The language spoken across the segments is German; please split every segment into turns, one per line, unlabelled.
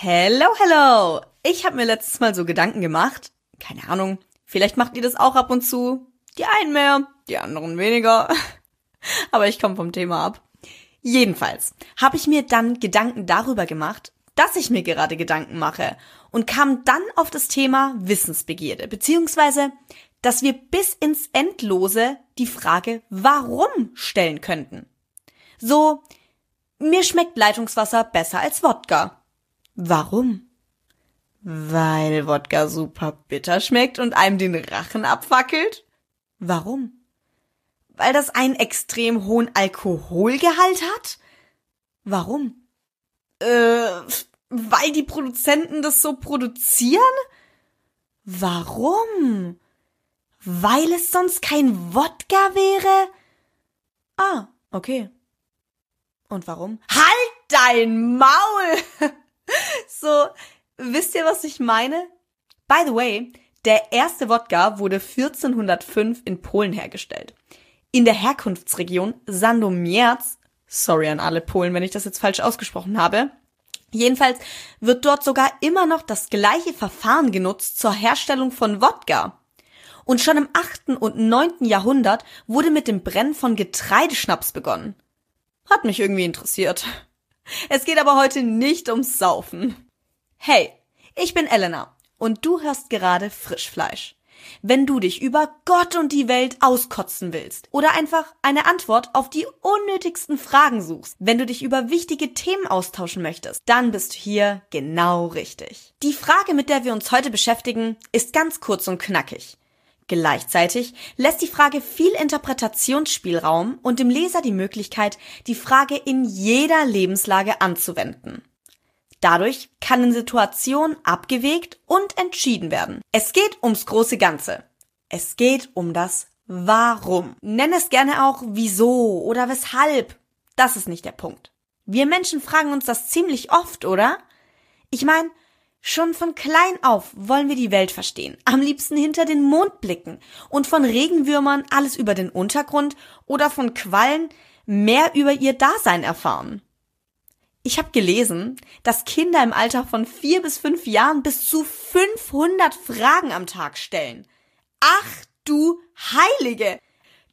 Hello, hello! Ich habe mir letztes Mal so Gedanken gemacht. Keine Ahnung, vielleicht macht ihr das auch ab und zu. Die einen mehr, die anderen weniger. Aber ich komme vom Thema ab. Jedenfalls habe ich mir dann Gedanken darüber gemacht, dass ich mir gerade Gedanken mache und kam dann auf das Thema Wissensbegierde, beziehungsweise, dass wir bis ins Endlose die Frage warum stellen könnten. So, mir schmeckt Leitungswasser besser als Wodka. Warum? Weil Wodka super bitter schmeckt und einem den Rachen abfackelt? Warum? Weil das einen extrem hohen Alkoholgehalt hat? Warum? Äh, weil die Produzenten das so produzieren? Warum? Weil es sonst kein Wodka wäre? Ah, okay. Und warum? Halt dein Maul! So, wisst ihr, was ich meine? By the way, der erste Wodka wurde 1405 in Polen hergestellt. In der Herkunftsregion Sandomierz, sorry an alle Polen, wenn ich das jetzt falsch ausgesprochen habe, jedenfalls wird dort sogar immer noch das gleiche Verfahren genutzt zur Herstellung von Wodka. Und schon im 8. und 9. Jahrhundert wurde mit dem Brennen von Getreideschnaps begonnen. Hat mich irgendwie interessiert. Es geht aber heute nicht ums Saufen. Hey, ich bin Elena und du hörst gerade Frischfleisch. Wenn du dich über Gott und die Welt auskotzen willst oder einfach eine Antwort auf die unnötigsten Fragen suchst, wenn du dich über wichtige Themen austauschen möchtest, dann bist du hier genau richtig. Die Frage, mit der wir uns heute beschäftigen, ist ganz kurz und knackig. Gleichzeitig lässt die Frage viel Interpretationsspielraum und dem Leser die Möglichkeit, die Frage in jeder Lebenslage anzuwenden. Dadurch kann in Situationen abgewegt und entschieden werden. Es geht ums große Ganze. Es geht um das Warum. Nenn es gerne auch wieso oder weshalb. Das ist nicht der Punkt. Wir Menschen fragen uns das ziemlich oft, oder? Ich meine, Schon von klein auf wollen wir die Welt verstehen, am liebsten hinter den Mond blicken und von Regenwürmern alles über den Untergrund oder von Quallen mehr über ihr Dasein erfahren. Ich habe gelesen, dass Kinder im Alter von vier bis fünf Jahren bis zu 500 Fragen am Tag stellen. Ach du Heilige!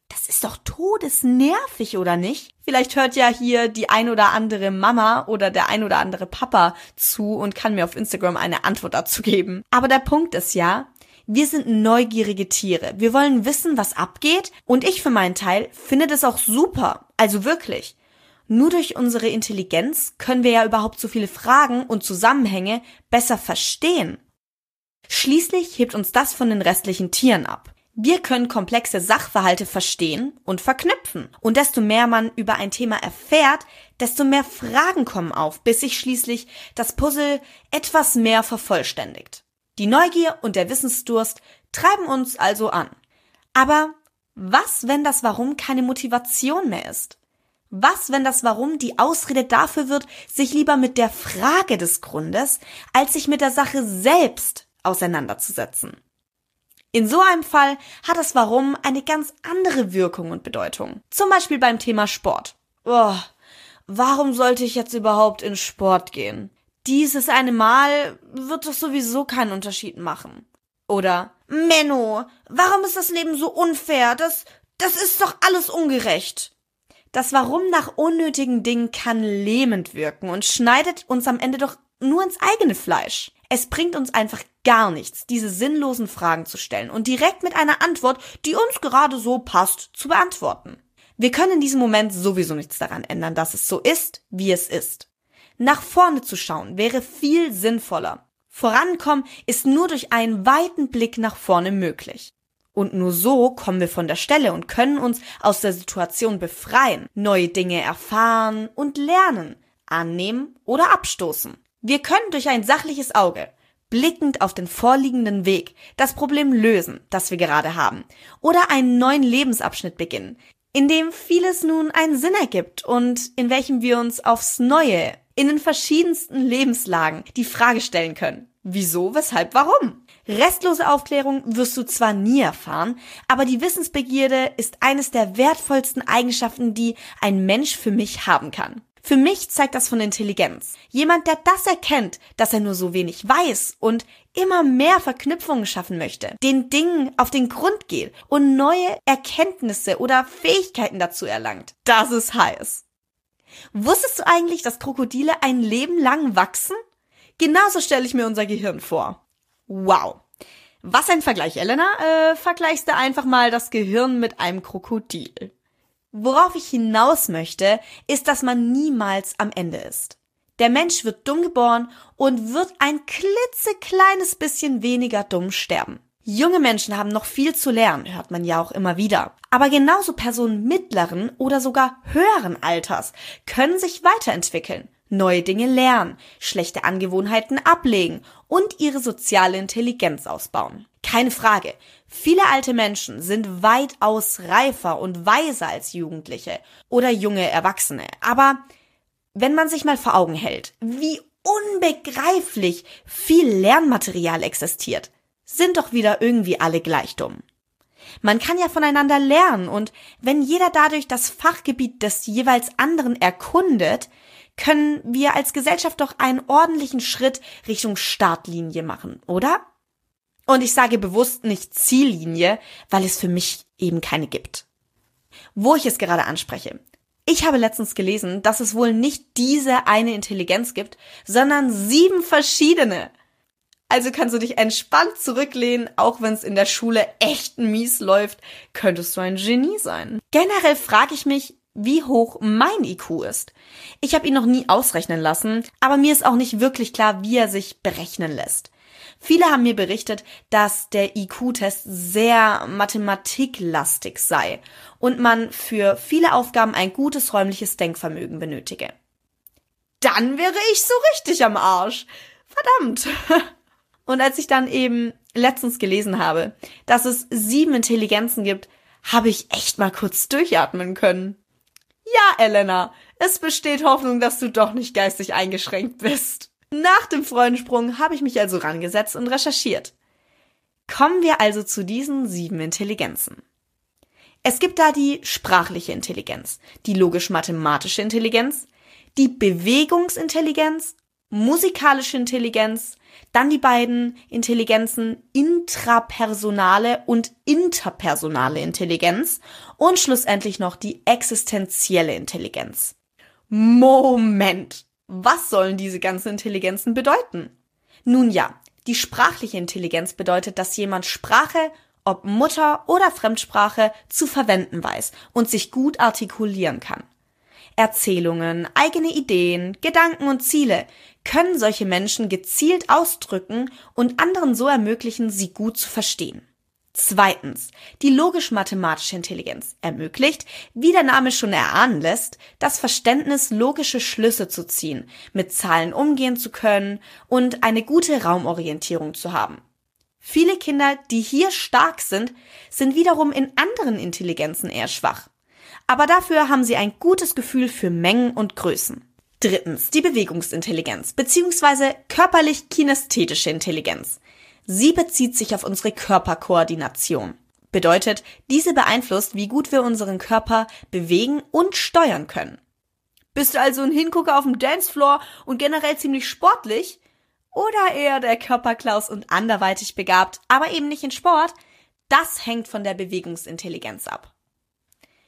Das ist doch todesnervig, oder nicht? Vielleicht hört ja hier die ein oder andere Mama oder der ein oder andere Papa zu und kann mir auf Instagram eine Antwort dazu geben. Aber der Punkt ist ja, wir sind neugierige Tiere. Wir wollen wissen, was abgeht. Und ich für meinen Teil finde das auch super. Also wirklich. Nur durch unsere Intelligenz können wir ja überhaupt so viele Fragen und Zusammenhänge besser verstehen. Schließlich hebt uns das von den restlichen Tieren ab. Wir können komplexe Sachverhalte verstehen und verknüpfen. Und desto mehr man über ein Thema erfährt, desto mehr Fragen kommen auf, bis sich schließlich das Puzzle etwas mehr vervollständigt. Die Neugier und der Wissensdurst treiben uns also an. Aber was, wenn das Warum keine Motivation mehr ist? Was, wenn das Warum die Ausrede dafür wird, sich lieber mit der Frage des Grundes, als sich mit der Sache selbst auseinanderzusetzen? In so einem Fall hat das Warum eine ganz andere Wirkung und Bedeutung. Zum Beispiel beim Thema Sport. Oh, warum sollte ich jetzt überhaupt in Sport gehen? Dieses eine Mal wird doch sowieso keinen Unterschied machen. Oder Menno, warum ist das Leben so unfair? Das, das ist doch alles ungerecht. Das Warum nach unnötigen Dingen kann lähmend wirken und schneidet uns am Ende doch nur ins eigene Fleisch. Es bringt uns einfach gar nichts, diese sinnlosen Fragen zu stellen und direkt mit einer Antwort, die uns gerade so passt, zu beantworten. Wir können in diesem Moment sowieso nichts daran ändern, dass es so ist, wie es ist. Nach vorne zu schauen wäre viel sinnvoller. Vorankommen ist nur durch einen weiten Blick nach vorne möglich. Und nur so kommen wir von der Stelle und können uns aus der Situation befreien, neue Dinge erfahren und lernen, annehmen oder abstoßen. Wir können durch ein sachliches Auge, blickend auf den vorliegenden Weg, das Problem lösen, das wir gerade haben, oder einen neuen Lebensabschnitt beginnen, in dem vieles nun einen Sinn ergibt und in welchem wir uns aufs Neue, in den verschiedensten Lebenslagen die Frage stellen können. Wieso, weshalb, warum? Restlose Aufklärung wirst du zwar nie erfahren, aber die Wissensbegierde ist eines der wertvollsten Eigenschaften, die ein Mensch für mich haben kann. Für mich zeigt das von Intelligenz. Jemand, der das erkennt, dass er nur so wenig weiß und immer mehr Verknüpfungen schaffen möchte, den Dingen auf den Grund geht und neue Erkenntnisse oder Fähigkeiten dazu erlangt. Das ist heiß. Wusstest du eigentlich, dass Krokodile ein Leben lang wachsen? Genauso stelle ich mir unser Gehirn vor. Wow. Was ein Vergleich, Elena. Äh, vergleichst du einfach mal das Gehirn mit einem Krokodil. Worauf ich hinaus möchte, ist, dass man niemals am Ende ist. Der Mensch wird dumm geboren und wird ein klitzekleines bisschen weniger dumm sterben. Junge Menschen haben noch viel zu lernen, hört man ja auch immer wieder. Aber genauso Personen mittleren oder sogar höheren Alters können sich weiterentwickeln, neue Dinge lernen, schlechte Angewohnheiten ablegen und ihre soziale Intelligenz ausbauen. Keine Frage, Viele alte Menschen sind weitaus reifer und weiser als Jugendliche oder junge Erwachsene. Aber wenn man sich mal vor Augen hält, wie unbegreiflich viel Lernmaterial existiert, sind doch wieder irgendwie alle gleich dumm. Man kann ja voneinander lernen und wenn jeder dadurch das Fachgebiet des jeweils anderen erkundet, können wir als Gesellschaft doch einen ordentlichen Schritt Richtung Startlinie machen, oder? Und ich sage bewusst nicht Ziellinie, weil es für mich eben keine gibt. Wo ich es gerade anspreche. Ich habe letztens gelesen, dass es wohl nicht diese eine Intelligenz gibt, sondern sieben verschiedene. Also kannst du dich entspannt zurücklehnen, auch wenn es in der Schule echt mies läuft, könntest du ein Genie sein. Generell frage ich mich, wie hoch mein IQ ist. Ich habe ihn noch nie ausrechnen lassen, aber mir ist auch nicht wirklich klar, wie er sich berechnen lässt. Viele haben mir berichtet, dass der IQ-Test sehr mathematiklastig sei und man für viele Aufgaben ein gutes räumliches Denkvermögen benötige. Dann wäre ich so richtig am Arsch. Verdammt. Und als ich dann eben letztens gelesen habe, dass es sieben Intelligenzen gibt, habe ich echt mal kurz durchatmen können. Ja, Elena, es besteht Hoffnung, dass du doch nicht geistig eingeschränkt bist. Nach dem Freudensprung habe ich mich also rangesetzt und recherchiert. Kommen wir also zu diesen sieben Intelligenzen. Es gibt da die sprachliche Intelligenz, die logisch-mathematische Intelligenz, die Bewegungsintelligenz, musikalische Intelligenz, dann die beiden Intelligenzen intrapersonale und interpersonale Intelligenz und schlussendlich noch die existenzielle Intelligenz. Moment, was sollen diese ganzen Intelligenzen bedeuten? Nun ja, die sprachliche Intelligenz bedeutet, dass jemand Sprache, ob Mutter oder Fremdsprache, zu verwenden weiß und sich gut artikulieren kann. Erzählungen, eigene Ideen, Gedanken und Ziele können solche Menschen gezielt ausdrücken und anderen so ermöglichen, sie gut zu verstehen. Zweitens, die logisch-mathematische Intelligenz ermöglicht, wie der Name schon erahnen lässt, das Verständnis, logische Schlüsse zu ziehen, mit Zahlen umgehen zu können und eine gute Raumorientierung zu haben. Viele Kinder, die hier stark sind, sind wiederum in anderen Intelligenzen eher schwach. Aber dafür haben sie ein gutes Gefühl für Mengen und Größen. Drittens, die Bewegungsintelligenz bzw. körperlich-kinästhetische Intelligenz. Sie bezieht sich auf unsere Körperkoordination. Bedeutet, diese beeinflusst, wie gut wir unseren Körper bewegen und steuern können. Bist du also ein Hingucker auf dem Dancefloor und generell ziemlich sportlich? Oder eher der Körperklaus und anderweitig begabt, aber eben nicht in Sport? Das hängt von der Bewegungsintelligenz ab.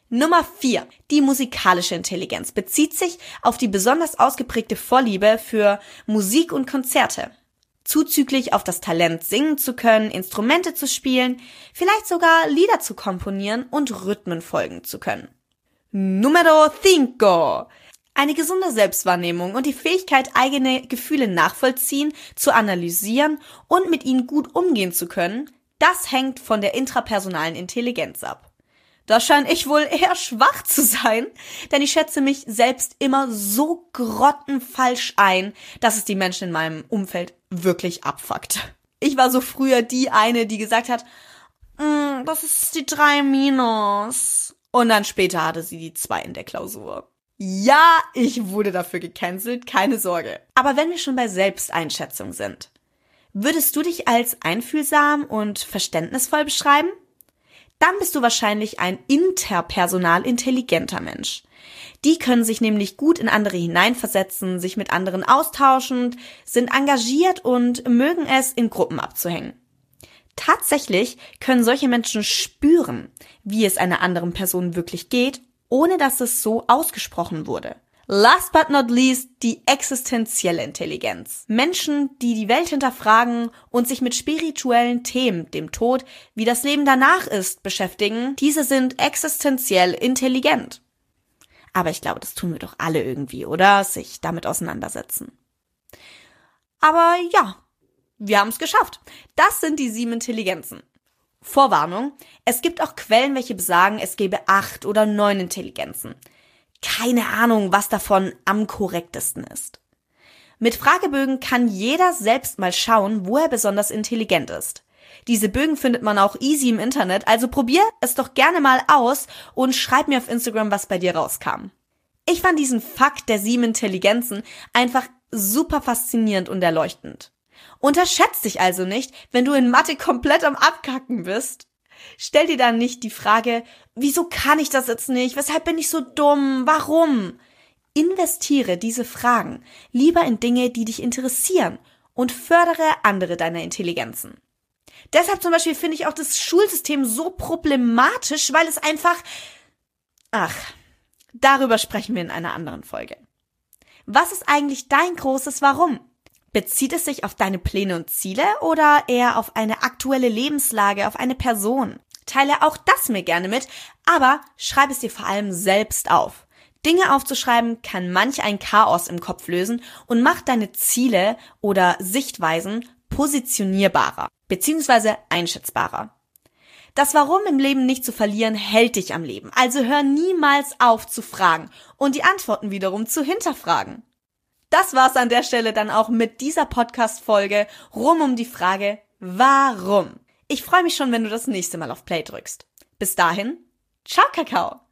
Nummer 4. Die musikalische Intelligenz bezieht sich auf die besonders ausgeprägte Vorliebe für Musik und Konzerte zuzüglich auf das Talent singen zu können, Instrumente zu spielen, vielleicht sogar Lieder zu komponieren und Rhythmen folgen zu können. Numero 5. Eine gesunde Selbstwahrnehmung und die Fähigkeit, eigene Gefühle nachvollziehen, zu analysieren und mit ihnen gut umgehen zu können, das hängt von der intrapersonalen Intelligenz ab. Da scheine ich wohl eher schwach zu sein, denn ich schätze mich selbst immer so grottenfalsch ein, dass es die Menschen in meinem Umfeld wirklich abfuckt. Ich war so früher die eine, die gesagt hat, mm, das ist die drei minus. Und dann später hatte sie die zwei in der Klausur. Ja, ich wurde dafür gecancelt, keine Sorge. Aber wenn wir schon bei Selbsteinschätzung sind, würdest du dich als einfühlsam und verständnisvoll beschreiben? Dann bist du wahrscheinlich ein interpersonal intelligenter Mensch. Die können sich nämlich gut in andere hineinversetzen, sich mit anderen austauschen, sind engagiert und mögen es, in Gruppen abzuhängen. Tatsächlich können solche Menschen spüren, wie es einer anderen Person wirklich geht, ohne dass es so ausgesprochen wurde. Last but not least die existenzielle Intelligenz. Menschen, die die Welt hinterfragen und sich mit spirituellen Themen, dem Tod, wie das Leben danach ist, beschäftigen, diese sind existenziell intelligent. Aber ich glaube, das tun wir doch alle irgendwie, oder? Sich damit auseinandersetzen. Aber ja, wir haben es geschafft. Das sind die sieben Intelligenzen. Vorwarnung, es gibt auch Quellen, welche besagen, es gäbe acht oder neun Intelligenzen keine Ahnung, was davon am korrektesten ist. Mit Fragebögen kann jeder selbst mal schauen, wo er besonders intelligent ist. Diese Bögen findet man auch easy im Internet, also probier es doch gerne mal aus und schreib mir auf Instagram, was bei dir rauskam. Ich fand diesen Fakt der sieben Intelligenzen einfach super faszinierend und erleuchtend. Unterschätzt dich also nicht, wenn du in Mathe komplett am Abkacken bist Stell dir dann nicht die Frage, wieso kann ich das jetzt nicht? Weshalb bin ich so dumm? Warum? Investiere diese Fragen lieber in Dinge, die dich interessieren und fördere andere deiner Intelligenzen. Deshalb zum Beispiel finde ich auch das Schulsystem so problematisch, weil es einfach, ach, darüber sprechen wir in einer anderen Folge. Was ist eigentlich dein großes Warum? Bezieht es sich auf deine Pläne und Ziele oder eher auf eine aktuelle Lebenslage, auf eine Person? Teile auch das mir gerne mit, aber schreib es dir vor allem selbst auf. Dinge aufzuschreiben kann manch ein Chaos im Kopf lösen und macht deine Ziele oder Sichtweisen positionierbarer bzw. einschätzbarer. Das Warum im Leben nicht zu verlieren hält dich am Leben, also hör niemals auf zu fragen und die Antworten wiederum zu hinterfragen. Das war's an der Stelle dann auch mit dieser Podcast-Folge rum um die Frage, warum? Ich freue mich schon, wenn du das nächste Mal auf Play drückst. Bis dahin, ciao Kakao!